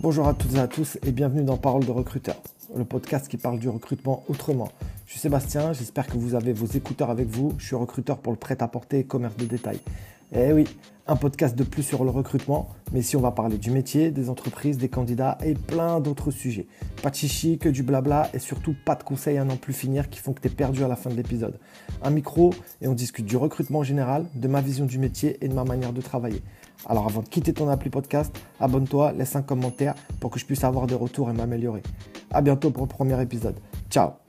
Bonjour à toutes et à tous et bienvenue dans Parole de recruteur, le podcast qui parle du recrutement autrement. Je suis Sébastien, j'espère que vous avez vos écouteurs avec vous. Je suis recruteur pour le prêt-à-porter et commerce de détail. Eh oui, un podcast de plus sur le recrutement, mais ici on va parler du métier, des entreprises, des candidats et plein d'autres sujets. Pas de chichi, que du blabla et surtout pas de conseils à n'en plus finir qui font que tu es perdu à la fin de l'épisode. Un micro et on discute du recrutement en général, de ma vision du métier et de ma manière de travailler. Alors avant de quitter ton appli podcast, abonne-toi, laisse un commentaire pour que je puisse avoir des retours et m'améliorer. A bientôt pour le premier épisode. Ciao